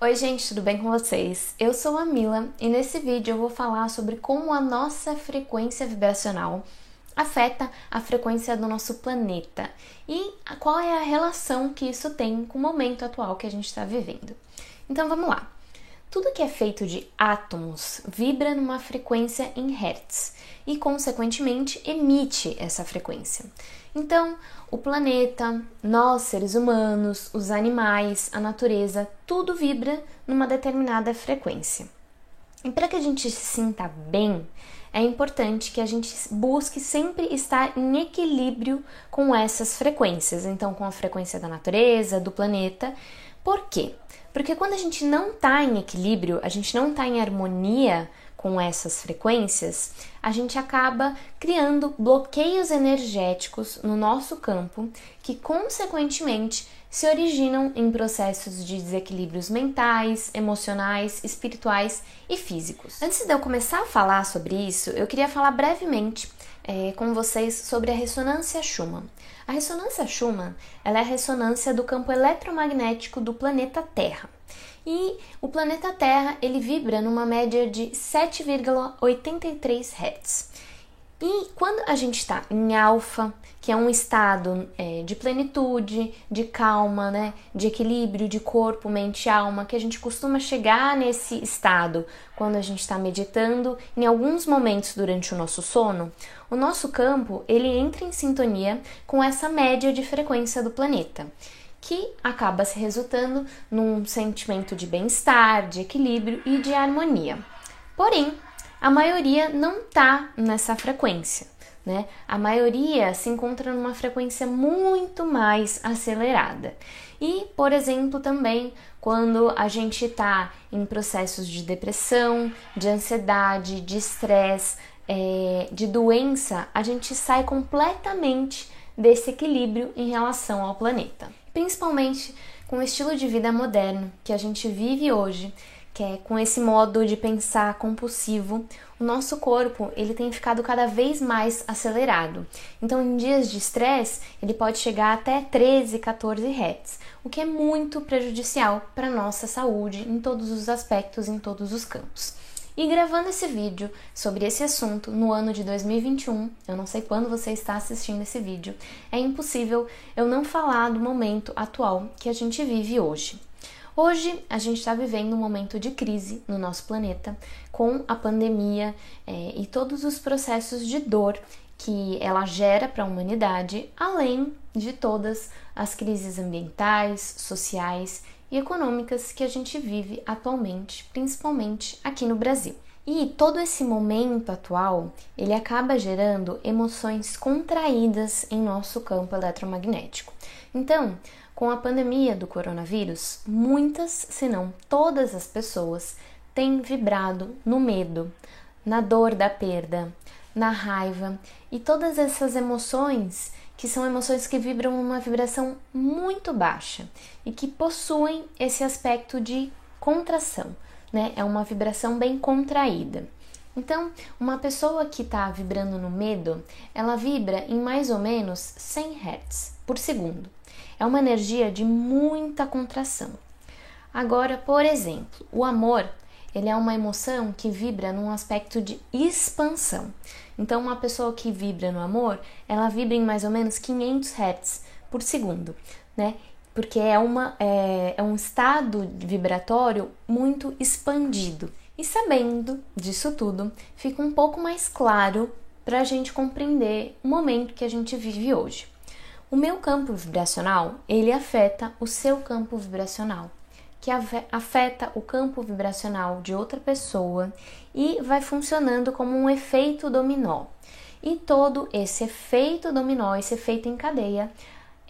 Oi, gente, tudo bem com vocês? Eu sou a Mila e nesse vídeo eu vou falar sobre como a nossa frequência vibracional afeta a frequência do nosso planeta e qual é a relação que isso tem com o momento atual que a gente está vivendo. Então vamos lá. Tudo que é feito de átomos vibra numa frequência em Hertz e, consequentemente, emite essa frequência. Então, o planeta, nós seres humanos, os animais, a natureza, tudo vibra numa determinada frequência. E para que a gente se sinta bem, é importante que a gente busque sempre estar em equilíbrio com essas frequências, então com a frequência da natureza, do planeta. Por quê? Porque quando a gente não está em equilíbrio, a gente não está em harmonia com essas frequências, a gente acaba criando bloqueios energéticos no nosso campo que, consequentemente, se originam em processos de desequilíbrios mentais, emocionais, espirituais e físicos. Antes de eu começar a falar sobre isso, eu queria falar brevemente é, com vocês sobre a ressonância Schumann. A ressonância Schumann ela é a ressonância do campo eletromagnético do planeta Terra. E o planeta Terra ele vibra numa média de 7,83 Hz. E quando a gente está em alfa, que é um estado é, de plenitude, de calma, né, de equilíbrio de corpo, mente e alma, que a gente costuma chegar nesse estado quando a gente está meditando, em alguns momentos durante o nosso sono, o nosso campo ele entra em sintonia com essa média de frequência do planeta que acaba se resultando num sentimento de bem-estar, de equilíbrio e de harmonia. Porém, a maioria não está nessa frequência. Né? A maioria se encontra numa frequência muito mais acelerada. E, por exemplo, também quando a gente está em processos de depressão, de ansiedade, de estresse, é, de doença, a gente sai completamente desse equilíbrio em relação ao planeta. Principalmente com o estilo de vida moderno que a gente vive hoje, que é com esse modo de pensar compulsivo, o nosso corpo ele tem ficado cada vez mais acelerado. Então, em dias de estresse, ele pode chegar até 13, 14 Hz, o que é muito prejudicial para nossa saúde em todos os aspectos, em todos os campos. E gravando esse vídeo sobre esse assunto no ano de 2021, eu não sei quando você está assistindo esse vídeo, é impossível eu não falar do momento atual que a gente vive hoje. Hoje a gente está vivendo um momento de crise no nosso planeta com a pandemia é, e todos os processos de dor que ela gera para a humanidade, além de todas as crises ambientais, sociais e econômicas que a gente vive atualmente, principalmente aqui no Brasil. E todo esse momento atual, ele acaba gerando emoções contraídas em nosso campo eletromagnético. Então, com a pandemia do coronavírus, muitas, se não todas as pessoas têm vibrado no medo, na dor da perda, na raiva e todas essas emoções que são emoções que vibram uma vibração muito baixa e que possuem esse aspecto de contração, né? É uma vibração bem contraída. Então, uma pessoa que está vibrando no medo, ela vibra em mais ou menos 100 Hz por segundo. É uma energia de muita contração. Agora, por exemplo, o amor, ele é uma emoção que vibra num aspecto de expansão. Então, uma pessoa que vibra no amor, ela vibra em mais ou menos 500 Hz por segundo, né? Porque é, uma, é, é um estado vibratório muito expandido. E sabendo disso tudo, fica um pouco mais claro para a gente compreender o momento que a gente vive hoje. O meu campo vibracional, ele afeta o seu campo vibracional, que afeta o campo vibracional de outra pessoa e vai funcionando como um efeito dominó. E todo esse efeito dominó, esse efeito em cadeia,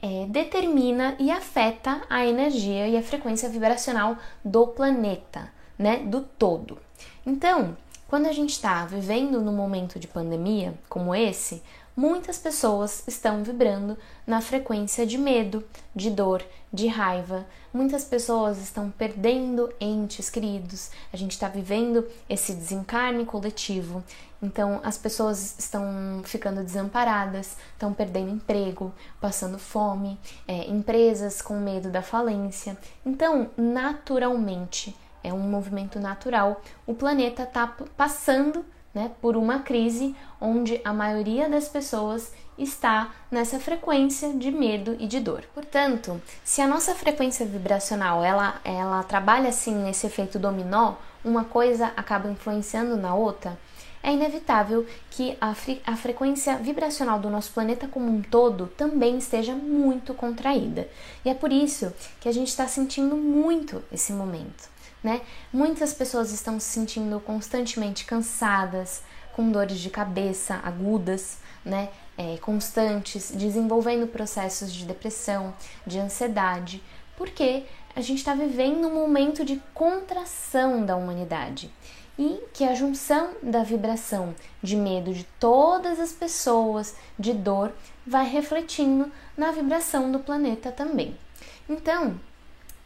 é, determina e afeta a energia e a frequência vibracional do planeta, né? Do todo. Então, quando a gente está vivendo num momento de pandemia como esse, muitas pessoas estão vibrando na frequência de medo, de dor, de raiva. Muitas pessoas estão perdendo entes queridos. A gente está vivendo esse desencarne coletivo. Então, as pessoas estão ficando desamparadas, estão perdendo emprego, passando fome, é, empresas com medo da falência. Então, naturalmente, é um movimento natural, o planeta está passando né, por uma crise onde a maioria das pessoas está nessa frequência de medo e de dor. Portanto, se a nossa frequência vibracional ela, ela trabalha assim nesse efeito dominó, uma coisa acaba influenciando na outra, é inevitável que a, a frequência vibracional do nosso planeta como um todo também esteja muito contraída. E é por isso que a gente está sentindo muito esse momento né? Muitas pessoas estão se sentindo constantemente cansadas, com dores de cabeça agudas, né? É, constantes, desenvolvendo processos de depressão, de ansiedade, porque a gente está vivendo um momento de contração da humanidade e que a junção da vibração de medo de todas as pessoas, de dor, vai refletindo na vibração do planeta também. Então,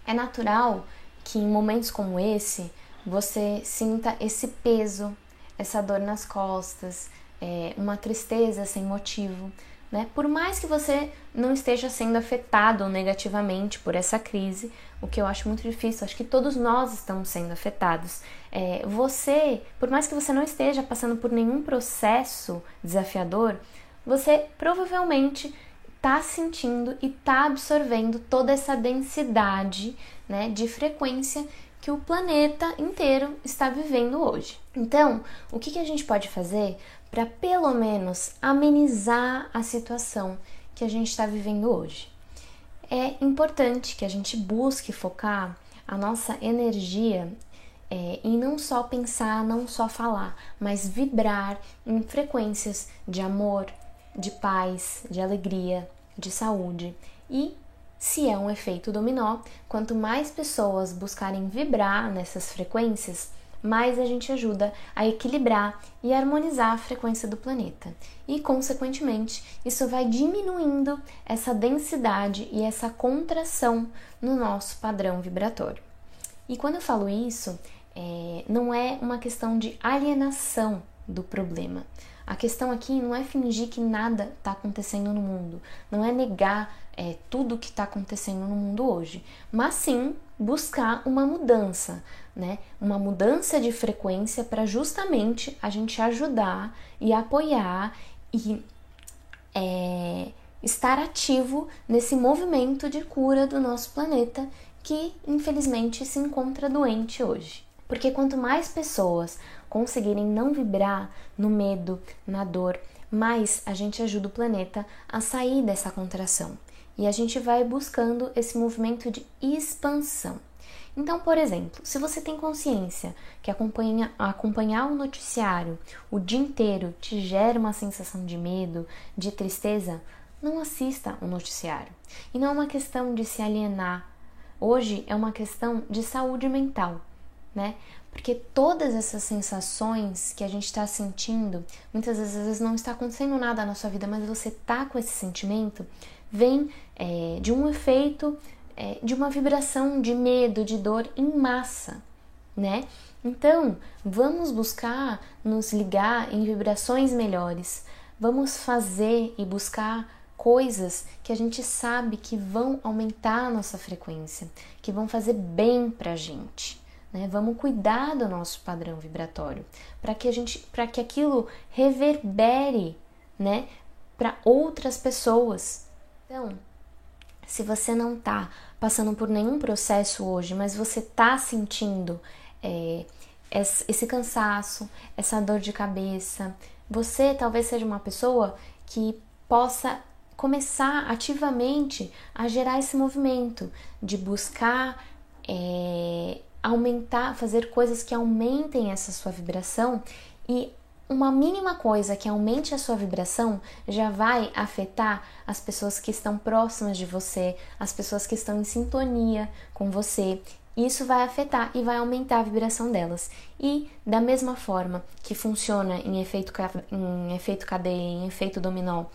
é natural que em momentos como esse você sinta esse peso, essa dor nas costas, é, uma tristeza sem motivo. Né? Por mais que você não esteja sendo afetado negativamente por essa crise, o que eu acho muito difícil, acho que todos nós estamos sendo afetados. É, você, por mais que você não esteja passando por nenhum processo desafiador, você provavelmente está sentindo e está absorvendo toda essa densidade né, de frequência que o planeta inteiro está vivendo hoje. Então, o que, que a gente pode fazer para pelo menos amenizar a situação que a gente está vivendo hoje? É importante que a gente busque focar a nossa energia é, em não só pensar, não só falar, mas vibrar em frequências de amor, de paz, de alegria, de saúde. E se é um efeito dominó, quanto mais pessoas buscarem vibrar nessas frequências, mais a gente ajuda a equilibrar e harmonizar a frequência do planeta. E, consequentemente, isso vai diminuindo essa densidade e essa contração no nosso padrão vibratório. E quando eu falo isso, é, não é uma questão de alienação do problema. A questão aqui não é fingir que nada está acontecendo no mundo, não é negar é, tudo que está acontecendo no mundo hoje, mas sim buscar uma mudança, né? Uma mudança de frequência para justamente a gente ajudar e apoiar e é, estar ativo nesse movimento de cura do nosso planeta que infelizmente se encontra doente hoje. Porque quanto mais pessoas conseguirem não vibrar no medo, na dor, mais a gente ajuda o planeta a sair dessa contração. E a gente vai buscando esse movimento de expansão. Então, por exemplo, se você tem consciência que acompanha, acompanhar o noticiário o dia inteiro te gera uma sensação de medo, de tristeza, não assista o noticiário. E não é uma questão de se alienar. Hoje é uma questão de saúde mental né? Porque todas essas sensações que a gente está sentindo, muitas vezes, não está acontecendo nada na sua vida, mas você tá com esse sentimento, vem é, de um efeito é, de uma vibração de medo, de dor em massa, né? Então, vamos buscar nos ligar em vibrações melhores. Vamos fazer e buscar coisas que a gente sabe que vão aumentar a nossa frequência, que vão fazer bem pra gente. Né? Vamos cuidar do nosso padrão vibratório para que a gente, para que aquilo reverbere, né, para outras pessoas. Então, se você não está passando por nenhum processo hoje, mas você está sentindo é, esse cansaço, essa dor de cabeça, você talvez seja uma pessoa que possa começar ativamente a gerar esse movimento de buscar é, aumentar, fazer coisas que aumentem essa sua vibração e uma mínima coisa que aumente a sua vibração já vai afetar as pessoas que estão próximas de você, as pessoas que estão em sintonia com você isso vai afetar e vai aumentar a vibração delas. E da mesma forma que funciona em efeito, em efeito cadeia, em efeito dominó,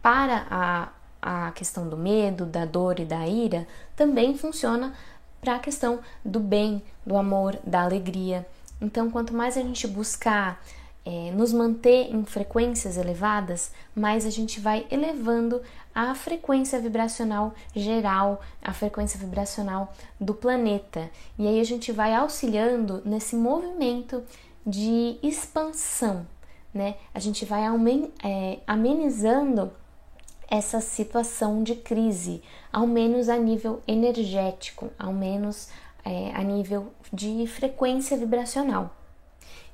para a, a questão do medo, da dor e da ira, também funciona para a questão do bem, do amor, da alegria. Então, quanto mais a gente buscar é, nos manter em frequências elevadas, mais a gente vai elevando a frequência vibracional geral, a frequência vibracional do planeta. E aí a gente vai auxiliando nesse movimento de expansão, né? A gente vai é, amenizando essa situação de crise, ao menos a nível energético, ao menos é, a nível de frequência vibracional.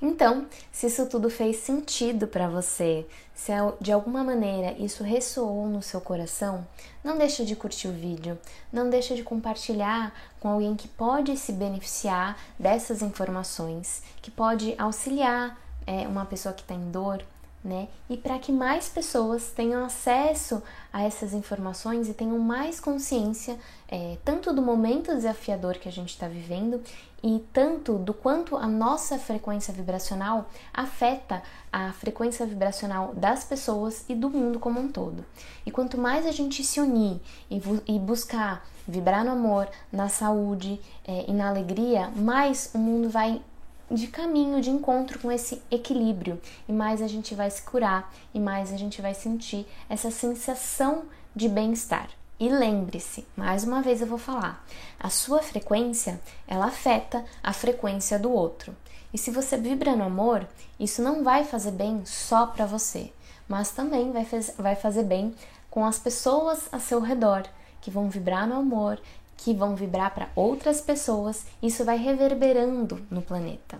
Então, se isso tudo fez sentido para você, se de alguma maneira isso ressoou no seu coração, não deixa de curtir o vídeo, não deixa de compartilhar com alguém que pode se beneficiar dessas informações, que pode auxiliar é, uma pessoa que está em dor, né? E para que mais pessoas tenham acesso a essas informações e tenham mais consciência é, tanto do momento desafiador que a gente está vivendo e tanto do quanto a nossa frequência vibracional afeta a frequência vibracional das pessoas e do mundo como um todo. E quanto mais a gente se unir e, e buscar vibrar no amor, na saúde é, e na alegria, mais o mundo vai de caminho, de encontro com esse equilíbrio, e mais a gente vai se curar, e mais a gente vai sentir essa sensação de bem-estar. E lembre-se, mais uma vez eu vou falar, a sua frequência, ela afeta a frequência do outro. E se você vibra no amor, isso não vai fazer bem só para você, mas também vai, vai fazer bem com as pessoas a seu redor, que vão vibrar no amor, que vão vibrar para outras pessoas, isso vai reverberando no planeta.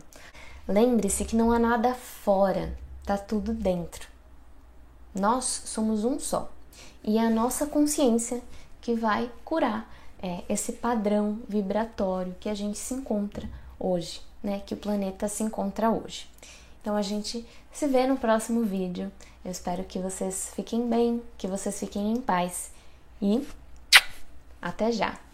Lembre-se que não há nada fora, tá tudo dentro. Nós somos um só e é a nossa consciência que vai curar é, esse padrão vibratório que a gente se encontra hoje, né? Que o planeta se encontra hoje. Então a gente se vê no próximo vídeo. Eu espero que vocês fiquem bem, que vocês fiquem em paz e até já!